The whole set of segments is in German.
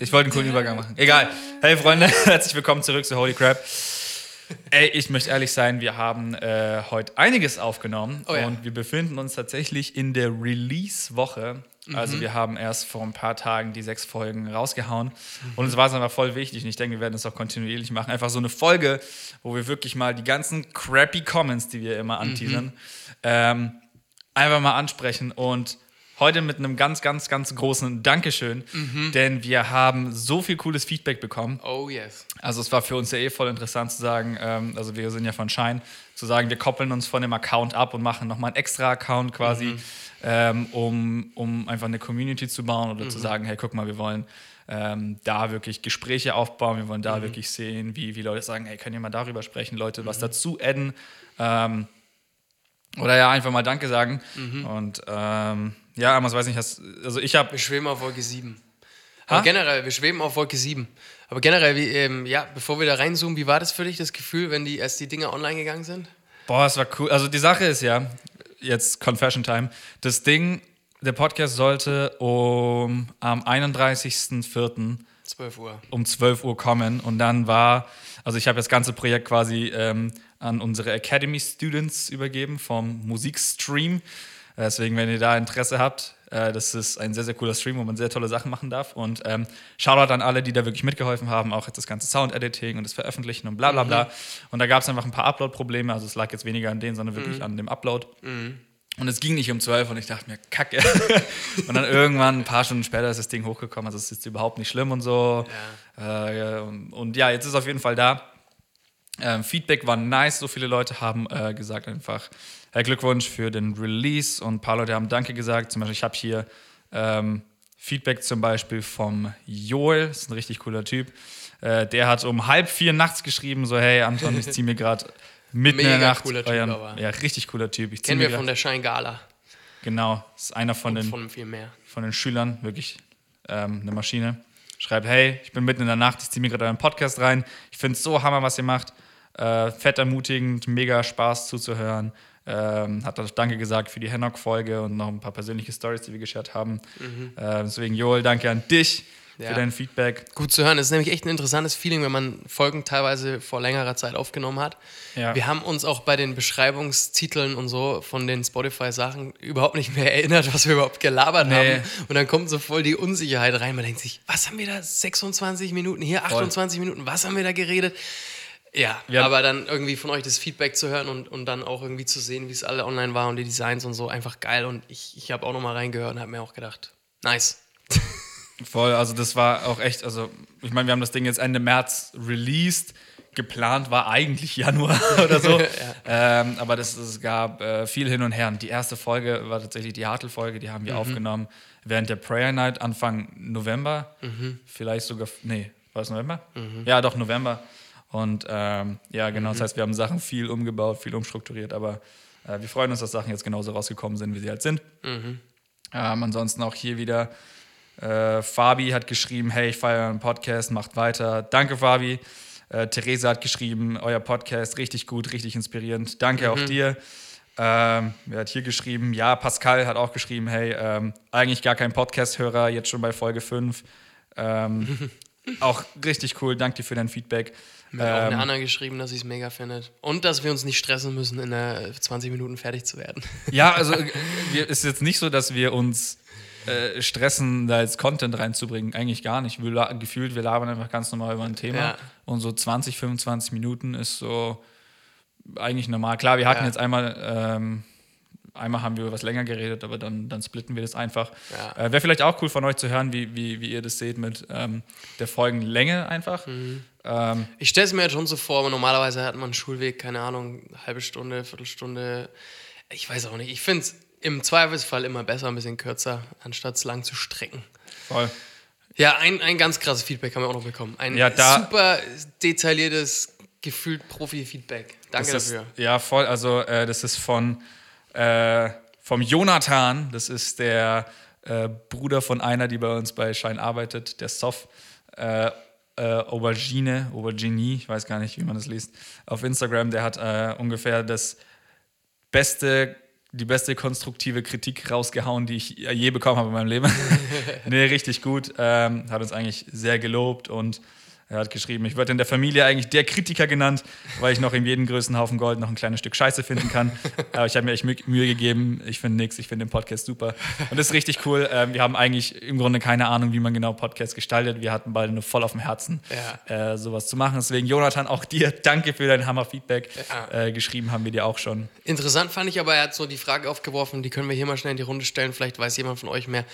Ich wollte einen coolen Übergang machen. Egal. Hey Freunde, herzlich willkommen zurück zu Holy Crap. Ey, ich möchte ehrlich sein, wir haben äh, heute einiges aufgenommen Oh ja. und wir befinden uns tatsächlich in der Release-Woche. Mhm. Also wir haben erst vor ein paar Tagen die sechs Folgen rausgehauen Mhm. und uns war es einfach voll wichtig und ich denke, wir werden es auch kontinuierlich machen. Einfach so eine Folge, wo wir wirklich mal die ganzen crappy Comments, die wir immer anteasern, Mhm. ähm, einfach mal ansprechen und heute mit einem ganz, ganz, ganz großen Dankeschön, Mhm. denn wir haben so viel cooles Feedback bekommen. Oh yes. Also es war für uns ja eh voll interessant zu sagen, ähm, also wir sind ja von Shine, zu sagen, wir koppeln uns von dem Account ab und machen nochmal einen extra Account quasi, ähm, um, um einfach eine Community zu bauen oder zu sagen, hey, guck mal, wir wollen ähm, da wirklich Gespräche aufbauen, wir wollen da wirklich sehen, wie, wie Leute sagen, hey, könnt ihr mal darüber sprechen, Leute was dazu adden? Ähm, oder ja, einfach mal Danke sagen. Und ja, Amos, weiß nicht, hast, also ich habe Wir schweben auf Wolke 7. Ha? Aber generell, wir schweben auf Wolke 7. Aber generell, wie, ähm, ja, bevor wir da reinzoomen, wie war das für dich, das Gefühl, wenn die erst die Dinge online gegangen sind? Boah, es war cool. Also die Sache ist ja, jetzt Confession Time, das Ding, der Podcast sollte um am 31.04. 12 Uhr. um 12 Uhr kommen und dann war, also ich habe das ganze Projekt quasi ähm, an unsere Academy Students übergeben vom Musikstream. Äh, Deswegen, wenn ihr da Interesse habt, äh, das ist ein sehr, sehr cooler Stream, wo man sehr tolle Sachen machen darf. Und ähm, Shoutout an alle, die da wirklich mitgeholfen haben, auch jetzt das ganze Sound-Editing und das Veröffentlichen und bla bla bla. Und da gab es einfach ein paar Upload-Probleme. Also es lag jetzt weniger an denen, sondern wirklich an dem Upload. Und es ging nicht um 12 und ich dachte mir, kacke. und dann irgendwann, ein paar Stunden später, ist das Ding hochgekommen. Also es ist überhaupt nicht schlimm und so. Äh, und, und ja, jetzt ist es auf jeden Fall da. Ähm, Feedback war nice. So viele Leute haben äh, gesagt einfach, hey, Glückwunsch für den Release. Und ein paar Leute haben Danke gesagt. Zum Beispiel, ich habe hier ähm, Feedback zum Beispiel vom Joel. Das ist ein richtig cooler Typ. Äh, der hat um halb vier nachts geschrieben, so, hey Anton, ich ziehe mir gerade mitten in der Nacht cooler Typ euren, aber. ja, richtig cooler Typ. Ich Kennen wir von der Shine Gala. Genau, ist einer von den, Von viel mehr. von den Schülern, wirklich ähm, eine Maschine. Schreibt, hey, ich bin mitten in der Nacht, ich ziehe mir gerade euren Podcast rein. Ich finde es so hammer, was ihr macht. Äh, fett ermutigend, mega Spaß zuzuhören. Ähm, hat auch Danke gesagt für die Hennock-Folge und noch ein paar persönliche Stories, die wir geshared haben. Äh, deswegen, Joel, danke an dich Ja. für dein Feedback. Gut zu hören. Es ist nämlich echt ein interessantes Feeling, wenn man Folgen teilweise vor längerer Zeit aufgenommen hat. Ja. Wir haben uns auch bei den Beschreibungstiteln und so von den Spotify-Sachen überhaupt nicht mehr erinnert, was wir überhaupt gelabert Nee. haben. Und dann kommt so voll die Unsicherheit rein. Man denkt sich, was haben wir da? 26 Minuten hier, 28 Minuten, was haben wir da geredet? Ja, Wir- aber dann irgendwie von euch das Feedback zu hören und, und dann auch irgendwie zu sehen, wie es alle online war und die Designs und so, einfach geil. Und ich, ich habe auch nochmal reingehört und habe mir auch gedacht, nice. Voll, also das war auch echt, also ich meine, wir haben das Ding jetzt Ende März released. Geplant war eigentlich Januar oder so. ähm, aber das, es gab äh, viel hin und her. Und die erste Folge war tatsächlich die Hartl-Folge, die haben wir aufgenommen während der Prayer Night Anfang November. Vielleicht sogar, nee, war es November? Ja, doch, November. Und ähm, ja, genau, das heißt, wir haben Sachen viel umgebaut, viel umstrukturiert, aber äh, wir freuen uns, dass Sachen jetzt genauso rausgekommen sind, wie sie halt sind. Ähm, ansonsten auch hier wieder äh, Fabi hat geschrieben, hey, ich feiere euren Podcast, macht weiter. Danke, Fabi. Äh, Theresa hat geschrieben, euer Podcast richtig gut, richtig inspirierend. Danke auch dir. Ähm, wer hat hier geschrieben? Ja, Pascal hat auch geschrieben, hey, ähm, eigentlich gar kein Podcast-Hörer, jetzt schon bei Folge 5. Ähm, auch richtig cool, danke dir für dein Feedback. Mir hat auch eine Ähm, Anna geschrieben, dass sie es mega findet. Und dass wir uns nicht stressen müssen, in äh, 20 Minuten fertig zu werden. Ja, also äh, wir, ist jetzt nicht so, dass wir uns äh, stressen, da jetzt Content reinzubringen. Eigentlich gar nicht. Wir, gefühlt, wir labern einfach ganz normal über ein Thema. Ja. Und so 20, 25 Minuten ist so eigentlich normal. Klar, wir hatten Ja. jetzt einmal, ähm, einmal haben wir was länger geredet, aber dann, dann splitten wir das einfach. Ja. Äh, Wäre vielleicht auch cool von euch zu hören, wie, wie, wie ihr das seht mit ähm, der Folgenlänge einfach. Mhm. Ähm, Ich stelle es mir jetzt schon so vor, aber normalerweise hat man einen Schulweg, keine Ahnung, halbe Stunde, Viertelstunde. Ich weiß auch nicht. Ich finde es im Zweifelsfall immer besser, ein bisschen kürzer, anstatt es lang zu strecken. voll. Ja, ein, ein ganz krasses Feedback haben wir auch noch bekommen. Ein Ja, da- super detailliertes, gefühlt Profi-Feedback. Danke Das dafür. Ist, ja, voll. Also, äh, das ist von äh, vom Jonathan. Das ist der äh, Bruder von einer, die bei uns bei Shine arbeitet, der Sof. Äh, äh, Aubergine, Aubergine, ich weiß gar nicht, wie man das liest, auf Instagram. Der hat äh, ungefähr das beste die beste konstruktive Kritik rausgehauen, die ich je bekommen habe in meinem Leben. nee, richtig gut. Ähm, hat uns eigentlich sehr gelobt und er hat geschrieben, ich werde in der Familie eigentlich der Kritiker genannt, weil ich noch in jedem größten Haufen Gold noch ein kleines Stück Scheiße finden kann. Aber ich habe mir echt Mühe gegeben. Ich finde nichts, ich finde den Podcast super. Und das ist richtig cool. Ähm, wir haben eigentlich im Grunde keine Ahnung, wie man genau Podcasts gestaltet. Wir hatten beide nur voll auf dem Herzen, ja. äh, sowas zu machen. Deswegen, Jonathan, auch dir danke für dein Hammer-Feedback. Ja. Äh, geschrieben haben wir dir auch schon. Interessant fand ich aber, er hat so die Frage aufgeworfen, die können wir hier mal schnell in die Runde stellen. Vielleicht weiß jemand von euch mehr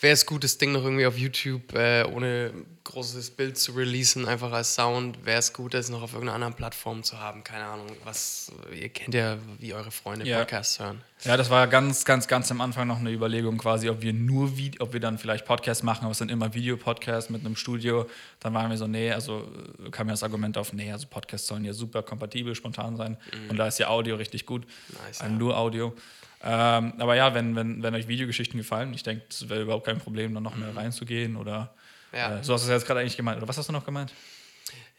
wäre es gut, das Ding noch irgendwie auf YouTube äh, ohne großes Bild zu releasen, einfach als Sound. Wäre es gut, das noch auf irgendeiner anderen Plattform zu haben. Keine Ahnung, was, ihr kennt ja, wie eure Freunde ja. Podcasts hören. Ja, das war ganz, ganz, ganz am Anfang noch eine Überlegung quasi, ob wir nur Video, ob wir dann vielleicht Podcasts machen, aber es sind immer Videopodcasts mit einem Studio. Dann waren wir so, nee, also kam ja das Argument auf, nee, also Podcasts sollen ja super kompatibel, spontan sein. Mhm. Und da ist ja Audio richtig gut. Nice, also ja. Nur Audio. Ähm, aber ja, wenn, wenn, wenn euch Videogeschichten gefallen, ich denke, es wäre überhaupt kein Problem, dann noch mehr mhm. reinzugehen oder ja. äh, so hast du es jetzt gerade eigentlich gemeint. Oder was hast du noch gemeint?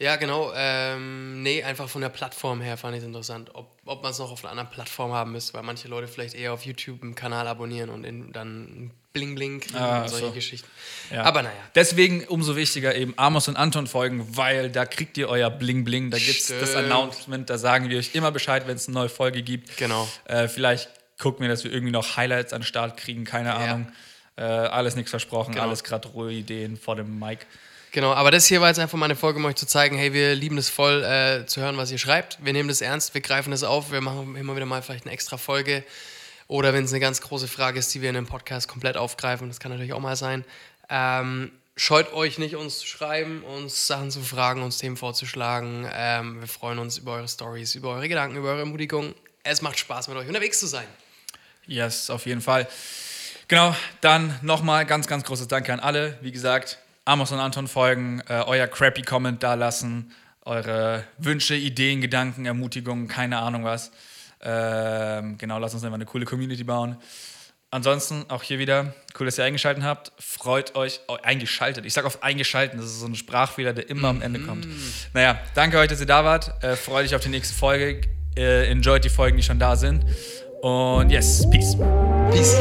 Ja, genau. Ähm, nee, einfach von der Plattform her fand ich es interessant, ob, ob man es noch auf einer anderen Plattform haben müsste, weil manche Leute vielleicht eher auf YouTube einen Kanal abonnieren und in, dann Bling Bling kriegen ah, und solche so. Geschichten. Ja. Aber naja. Deswegen umso wichtiger eben Amos und Anton folgen, weil da kriegt ihr euer Bling Bling. Da gibt es das Announcement, da sagen wir euch immer Bescheid, wenn es eine neue Folge gibt. Genau. Äh, vielleicht gucken wir, dass wir irgendwie noch Highlights an den Start kriegen, keine ja. Ahnung. Äh, alles nichts versprochen, genau. alles gerade ruhige Ideen vor dem Mic. Genau, aber das hier war jetzt einfach mal eine Folge, um euch zu zeigen, hey, wir lieben es voll äh, zu hören, was ihr schreibt. Wir nehmen das ernst, wir greifen das auf, wir machen immer wieder mal vielleicht eine extra Folge. Oder wenn es eine ganz große Frage ist, die wir in einem Podcast komplett aufgreifen, das kann natürlich auch mal sein. Ähm, scheut euch nicht, uns zu schreiben, uns Sachen zu fragen, uns Themen vorzuschlagen. Ähm, wir freuen uns über eure Stories, über eure Gedanken, über eure Ermutigung. Es macht Spaß, mit euch unterwegs zu sein. Yes, auf jeden Fall. Genau, dann nochmal ganz, ganz großes Danke an alle. Wie gesagt, Amos und Anton folgen, äh, euer crappy Comment da lassen, eure Wünsche, Ideen, Gedanken, Ermutigungen, keine Ahnung was. Ähm, genau, lasst uns einfach eine coole Community bauen. Ansonsten auch hier wieder, cool, dass ihr eingeschaltet habt. Freut euch, oh, eingeschaltet. Ich sage auf eingeschalten, das ist so ein Sprachfehler, der immer am Ende kommt. Naja, danke euch, dass ihr da wart. Äh, freut euch auf die nächste Folge. Äh, enjoyt die Folgen, die schon da sind. Und yes, peace. Peace.